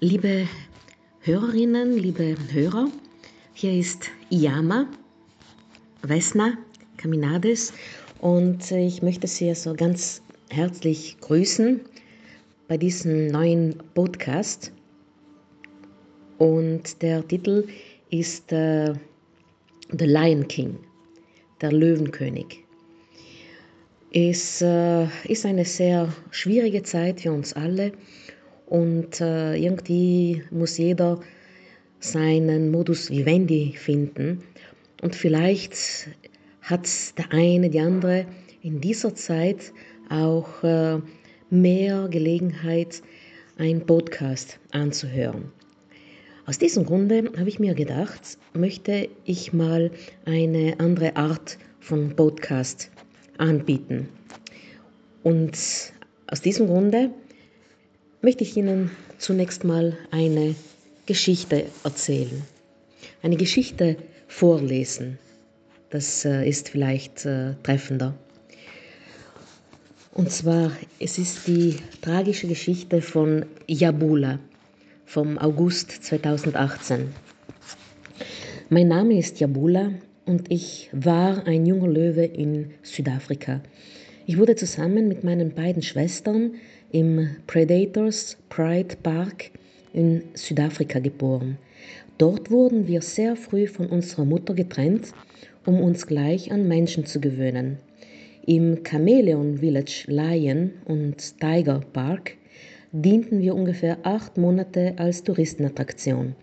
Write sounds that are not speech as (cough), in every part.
Liebe Hörerinnen, liebe Hörer, hier ist Iyama Vesna Caminades und ich möchte Sie so ganz herzlich grüßen bei diesem neuen Podcast. Und der Titel ist äh, The Lion King, der Löwenkönig. Es äh, ist eine sehr schwierige Zeit für uns alle und äh, irgendwie muss jeder seinen Modus vivendi finden. Und vielleicht hat der eine, die andere in dieser Zeit auch äh, mehr Gelegenheit, einen Podcast anzuhören. Aus diesem Grunde habe ich mir gedacht, möchte ich mal eine andere Art von Podcast anbieten. Und aus diesem Grunde möchte ich Ihnen zunächst mal eine Geschichte erzählen, eine Geschichte vorlesen. Das äh, ist vielleicht äh, treffender. Und zwar, es ist die tragische Geschichte von Yabula vom August 2018. Mein Name ist Yabula und ich war ein junger Löwe in Südafrika. Ich wurde zusammen mit meinen beiden Schwestern im Predators Pride Park in Südafrika geboren. Dort wurden wir sehr früh von unserer Mutter getrennt, um uns gleich an Menschen zu gewöhnen. Im Chameleon Village Lion und Tiger Park dienten wir ungefähr acht Monate als Touristenattraktion.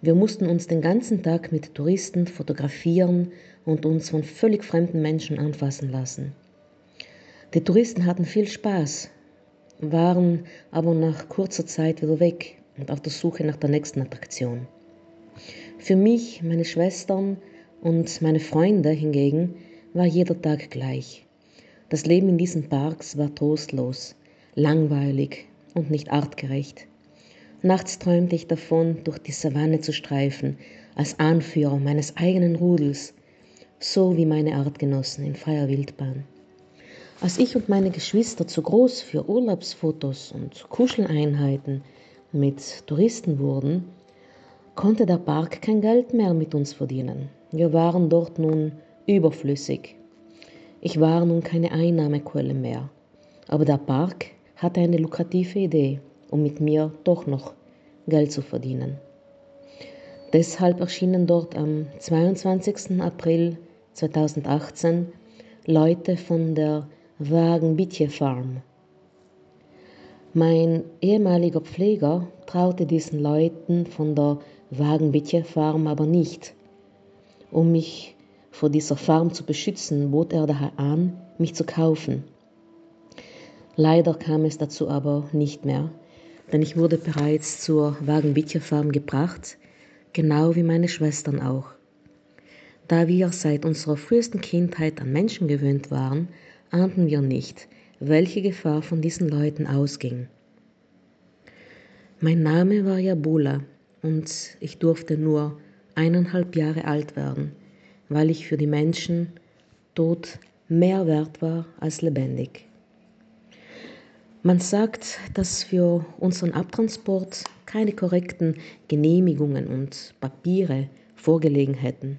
Wir mussten uns den ganzen Tag mit Touristen fotografieren und uns von völlig fremden Menschen anfassen lassen. Die Touristen hatten viel Spaß, waren aber nach kurzer Zeit wieder weg und auf der Suche nach der nächsten Attraktion. Für mich, meine Schwestern und meine Freunde hingegen war jeder Tag gleich. Das Leben in diesen Parks war trostlos, langweilig und nicht artgerecht. Nachts träumte ich davon, durch die Savanne zu streifen, als Anführer meines eigenen Rudels, so wie meine Artgenossen in freier Wildbahn. Als ich und meine Geschwister zu groß für Urlaubsfotos und Kuscheleinheiten mit Touristen wurden, konnte der Park kein Geld mehr mit uns verdienen. Wir waren dort nun überflüssig. Ich war nun keine Einnahmequelle mehr. Aber der Park hatte eine lukrative Idee, um mit mir doch noch Geld zu verdienen. Deshalb erschienen dort am 22. April 2018 Leute von der Wagenbitje Farm. Mein ehemaliger Pfleger traute diesen Leuten von der Wagenbitje Farm aber nicht. Um mich vor dieser Farm zu beschützen, bot er daher an, mich zu kaufen. Leider kam es dazu aber nicht mehr, denn ich wurde bereits zur Wagenbitje Farm gebracht, genau wie meine Schwestern auch. Da wir seit unserer frühesten Kindheit an Menschen gewöhnt waren, ahnten wir nicht, welche Gefahr von diesen Leuten ausging. Mein Name war Jabula und ich durfte nur eineinhalb Jahre alt werden, weil ich für die Menschen tot mehr wert war als lebendig. Man sagt, dass für unseren Abtransport keine korrekten Genehmigungen und Papiere vorgelegen hätten.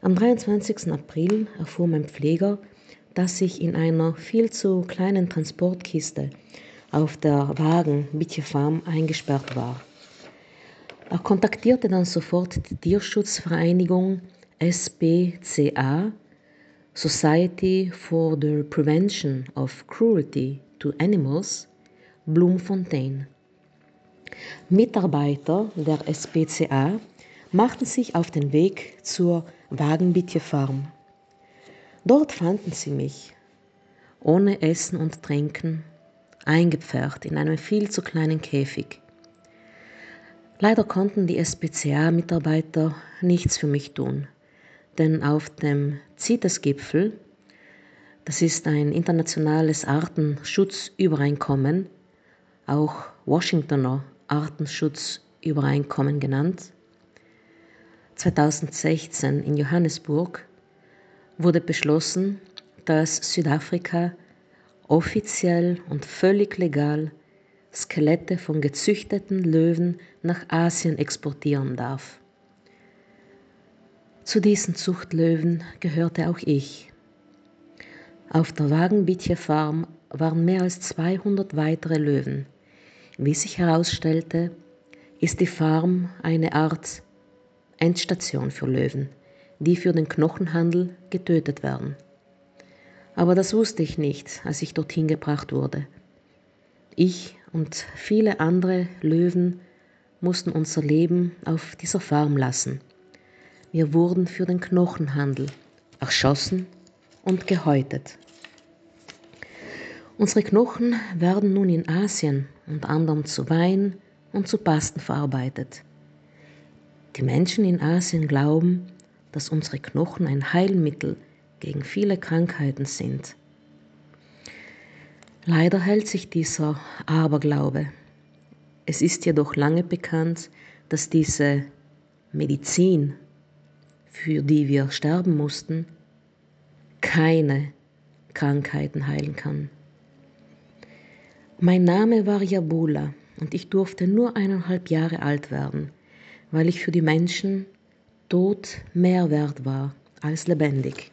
Am 23. April erfuhr mein Pfleger, dass ich in einer viel zu kleinen Transportkiste auf der Wagen Farm eingesperrt war. Er kontaktierte dann sofort die Tierschutzvereinigung SPCA, Society for the Prevention of Cruelty to Animals, Bloemfontein. Mitarbeiter der SPCA machten sich auf den Weg zur Wagenbitje Farm. Dort fanden sie mich, ohne Essen und Trinken, eingepfercht in einem viel zu kleinen Käfig. Leider konnten die SPCA-Mitarbeiter nichts für mich tun, denn auf dem CITES-Gipfel, das ist ein internationales Artenschutzübereinkommen, auch Washingtoner Artenschutzübereinkommen genannt, 2016 in Johannesburg wurde beschlossen, dass Südafrika offiziell und völlig legal Skelette von gezüchteten Löwen nach Asien exportieren darf. Zu diesen Zuchtlöwen gehörte auch ich. Auf der Wagenbietje Farm waren mehr als 200 weitere Löwen. Wie sich herausstellte, ist die Farm eine Art Endstation für Löwen, die für den Knochenhandel getötet werden. Aber das wusste ich nicht, als ich dorthin gebracht wurde. Ich und viele andere Löwen mussten unser Leben auf dieser Farm lassen. Wir wurden für den Knochenhandel erschossen und gehäutet. Unsere Knochen werden nun in Asien unter anderem zu Wein und zu Pasten verarbeitet. Die Menschen in Asien glauben, dass unsere Knochen ein Heilmittel gegen viele Krankheiten sind. Leider hält sich dieser Aberglaube. Es ist jedoch lange bekannt, dass diese Medizin, für die wir sterben mussten, keine Krankheiten heilen kann. Mein Name war Jabula und ich durfte nur eineinhalb Jahre alt werden, weil ich für die Menschen tot mehr wert war als lebendig.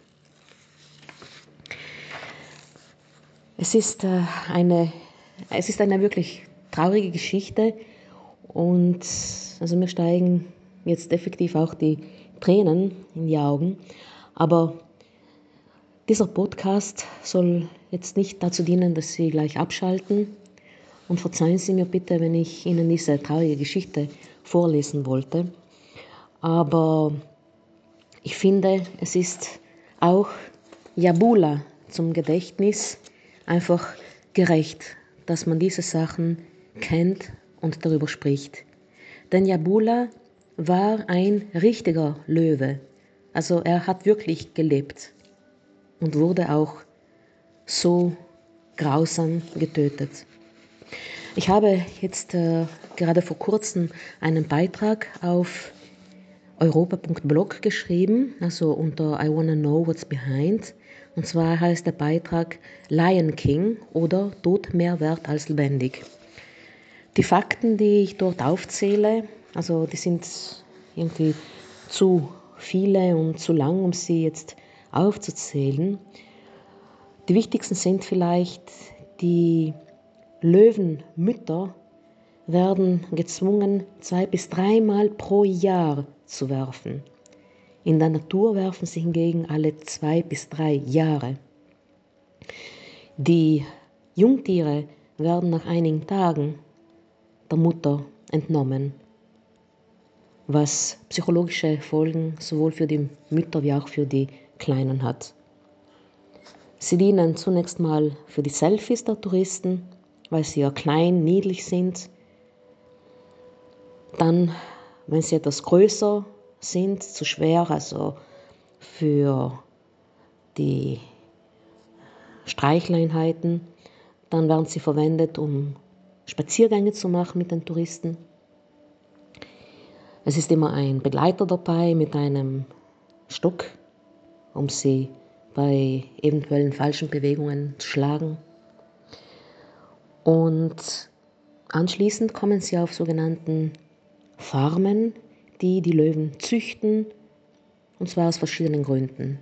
Es ist, äh, eine, es ist eine wirklich traurige Geschichte und also mir steigen jetzt effektiv auch die Tränen in die Augen. Aber dieser Podcast soll jetzt nicht dazu dienen, dass Sie gleich abschalten. Und verzeihen Sie mir bitte, wenn ich Ihnen diese traurige Geschichte vorlesen wollte. Aber ich finde, es ist auch Jabula zum Gedächtnis einfach gerecht, dass man diese Sachen kennt und darüber spricht. Denn Jabula war ein richtiger Löwe. Also er hat wirklich gelebt und wurde auch so grausam getötet. Ich habe jetzt äh, gerade vor kurzem einen Beitrag auf europa.blog geschrieben, also unter I Wanna Know What's Behind. Und zwar heißt der Beitrag Lion King oder Tod mehr wert als lebendig. Die Fakten, die ich dort aufzähle, also die sind irgendwie zu viele und zu lang, um sie jetzt aufzuzählen. Die wichtigsten sind vielleicht, die Löwenmütter werden gezwungen, zwei bis dreimal pro Jahr zu werfen. In der Natur werfen sie hingegen alle zwei bis drei Jahre. Die Jungtiere werden nach einigen Tagen der Mutter entnommen, was psychologische Folgen sowohl für die Mütter wie auch für die Kleinen hat. Sie dienen zunächst mal für die Selfies der Touristen, weil sie ja klein, niedlich sind. Dann, wenn sie etwas größer sind, zu schwer, also für die Streichleinheiten. Dann werden sie verwendet, um Spaziergänge zu machen mit den Touristen. Es ist immer ein Begleiter dabei mit einem Stock, um sie bei eventuellen falschen Bewegungen zu schlagen. Und anschließend kommen sie auf sogenannten Farmen, die die Löwen züchten, und zwar aus verschiedenen Gründen.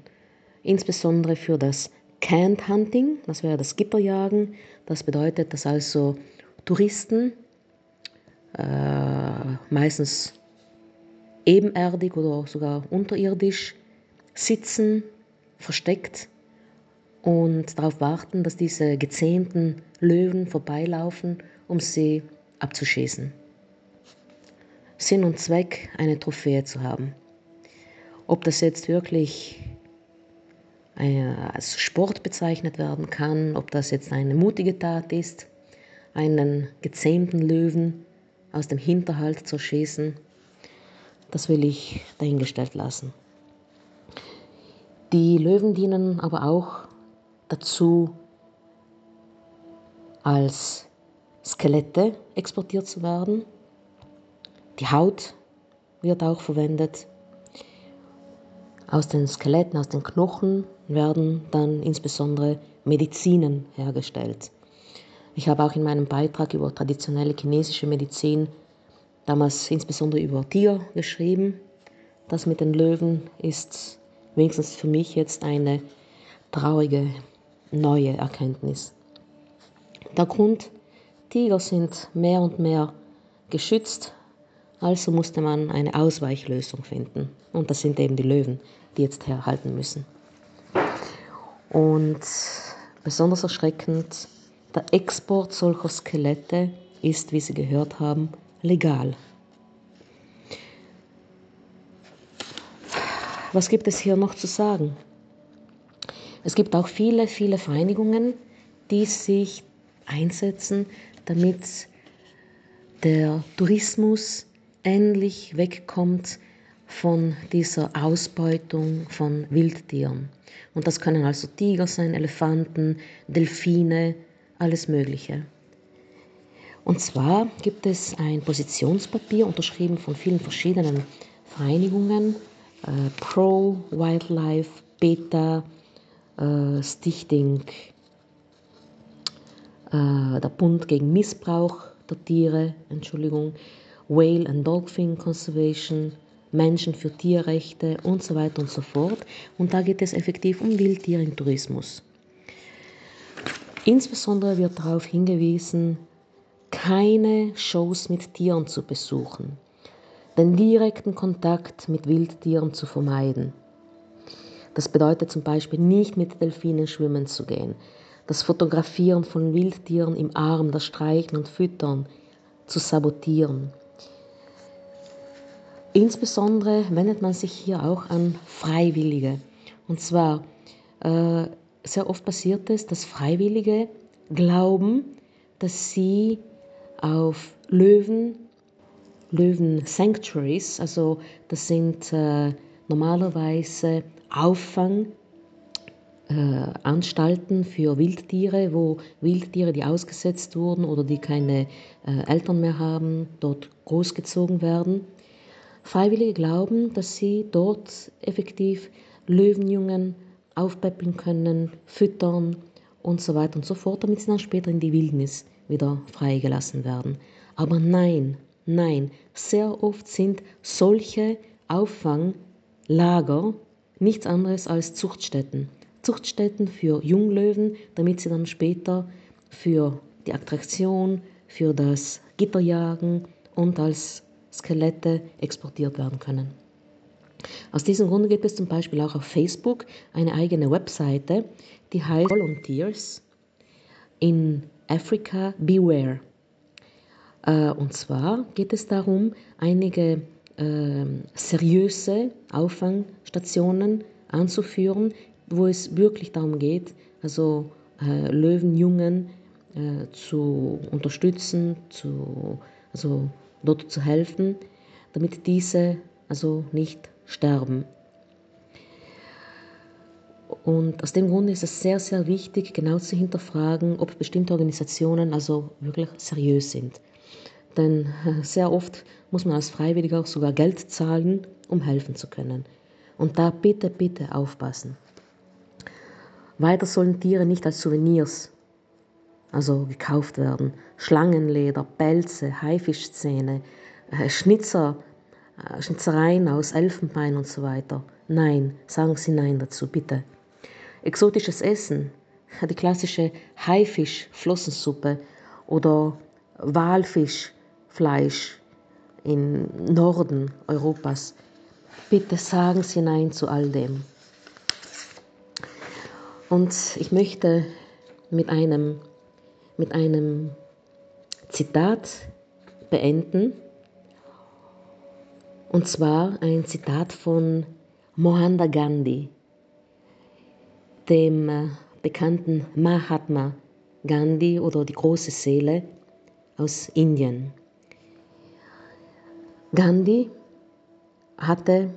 Insbesondere für das Canned Hunting, das wäre das Gitterjagen. Das bedeutet, dass also Touristen, äh, meistens ebenerdig oder sogar unterirdisch, sitzen, versteckt und darauf warten, dass diese gezähmten Löwen vorbeilaufen, um sie abzuschießen. Sinn und Zweck, eine Trophäe zu haben. Ob das jetzt wirklich als Sport bezeichnet werden kann, ob das jetzt eine mutige Tat ist, einen gezähmten Löwen aus dem Hinterhalt zu schießen, das will ich dahingestellt lassen. Die Löwen dienen aber auch dazu, als Skelette exportiert zu werden die Haut wird auch verwendet. Aus den Skeletten, aus den Knochen werden dann insbesondere Medizinen hergestellt. Ich habe auch in meinem Beitrag über traditionelle chinesische Medizin damals insbesondere über Tiger geschrieben. Das mit den Löwen ist wenigstens für mich jetzt eine traurige neue Erkenntnis. Der Grund, Tiger sind mehr und mehr geschützt, also musste man eine Ausweichlösung finden. Und das sind eben die Löwen, die jetzt herhalten müssen. Und besonders erschreckend, der Export solcher Skelette ist, wie Sie gehört haben, legal. Was gibt es hier noch zu sagen? Es gibt auch viele, viele Vereinigungen, die sich einsetzen, damit der Tourismus endlich wegkommt von dieser Ausbeutung von Wildtieren. Und das können also Tiger sein, Elefanten, Delfine, alles Mögliche. Und zwar gibt es ein Positionspapier, unterschrieben von vielen verschiedenen Vereinigungen, äh, Pro Wildlife, Beta, äh, Stichting, äh, der Bund gegen Missbrauch der Tiere, Entschuldigung, Whale and Dolphin Conservation, Menschen für Tierrechte und so weiter und so fort. Und da geht es effektiv um Wildtiere im Tourismus. Insbesondere wird darauf hingewiesen, keine Shows mit Tieren zu besuchen, den direkten Kontakt mit Wildtieren zu vermeiden. Das bedeutet zum Beispiel nicht mit Delfinen schwimmen zu gehen, das Fotografieren von Wildtieren im Arm, das Streichen und Füttern zu sabotieren. Insbesondere wendet man sich hier auch an Freiwillige. Und zwar äh, sehr oft passiert es, dass Freiwillige glauben, dass sie auf Löwen, Löwen-Sanctuaries, also das sind äh, normalerweise Auffanganstalten äh, für Wildtiere, wo Wildtiere, die ausgesetzt wurden oder die keine äh, Eltern mehr haben, dort großgezogen werden. Freiwillige glauben, dass sie dort effektiv Löwenjungen aufpäppeln können, füttern und so weiter und so fort, damit sie dann später in die Wildnis wieder freigelassen werden. Aber nein, nein, sehr oft sind solche Auffang Lager nichts anderes als Zuchtstätten. Zuchtstätten für Junglöwen, damit sie dann später für die Attraktion, für das Gitterjagen und als Skelette exportiert werden können. Aus diesem Grund gibt es zum Beispiel auch auf Facebook eine eigene Webseite, die heißt Volunteers in Africa Beware. Äh, und zwar geht es darum, einige äh, seriöse Auffangstationen anzuführen, wo es wirklich darum geht, also äh, Löwenjungen äh, zu unterstützen, zu, also dort zu helfen, damit diese also nicht sterben. Und aus dem Grund ist es sehr, sehr wichtig, genau zu hinterfragen, ob bestimmte Organisationen also wirklich seriös sind. Denn (laughs) sehr oft muss man als Freiwilliger sogar Geld zahlen, um helfen zu können. Und da bitte, bitte aufpassen. Weiter sollen Tiere nicht als Souvenirs also gekauft werden. Schlangenleder, Pelze, Haifischzähne, äh, Schnitzer, äh, Schnitzereien aus Elfenbein und so weiter. Nein, sagen Sie Nein dazu, bitte. Exotisches Essen, (laughs) die klassische Haifisch-Flossensuppe oder Walfisch Fleisch im Norden Europas. Bitte sagen Sie Nein zu all dem. Und ich möchte mit einem, mit einem Zitat beenden. Und zwar ein Zitat von Mohandas Gandhi, dem äh, bekannten Mahatma Gandhi oder die große Seele aus Indien. Gandhi hatte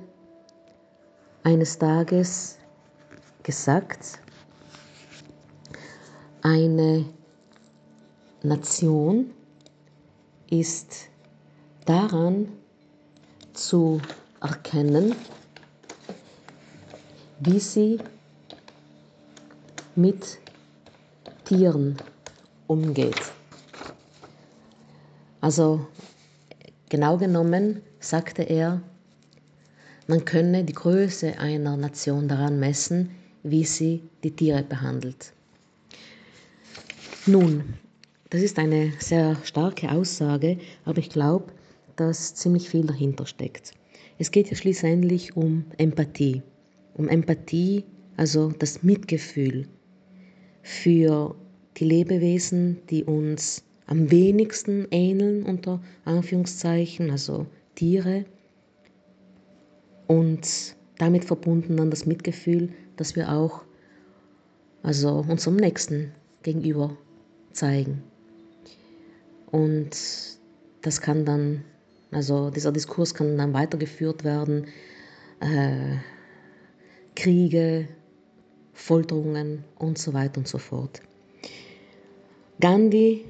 eines Tages gesagt, eine Nation ist daran zu erkennen, wie sie mit Tieren umgeht. Also genau genommen sagte er, man könne die Größe einer Nation daran messen, wie sie die Tiere behandelt. Nun, das ist eine sehr starke Aussage, aber ich glaube, dass ziemlich viel dahinter steckt. Es geht ja schließlich um Empathie. Um Empathie, also das Mitgefühl für die Lebewesen, die uns am wenigsten ähneln, unter Anführungszeichen, also Tiere. Und damit verbunden dann das Mitgefühl, dass wir auch also unserem Nächsten gegenüber zeigen. Und das kann dann, also dieser Diskurs kann dann weitergeführt werden. Äh, Kriege, Folterungen und so weiter und so fort. Gandhi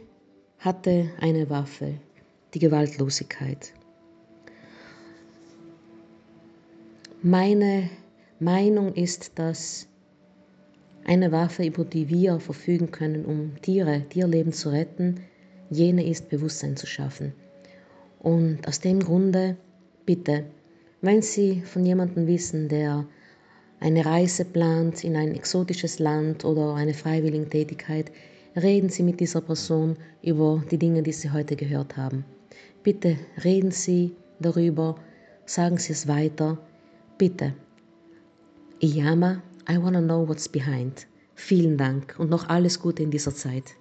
hatte eine Waffe, die Gewaltlosigkeit. Meine Meinung ist, dass eine Waffe, über die wir verfügen können, um Tiere, Tierleben zu retten, jene ist, Bewusstsein zu schaffen. Und aus dem Grunde, bitte, wenn Sie von jemandem wissen, der eine Reise plant in ein exotisches Land oder eine Freiwilligentätigkeit, reden Sie mit dieser Person über die Dinge, die Sie heute gehört haben. Bitte reden Sie darüber, sagen Sie es weiter. Bitte. Iyama, I wanna know what's behind. Vielen Dank und noch alles Gute in dieser Zeit.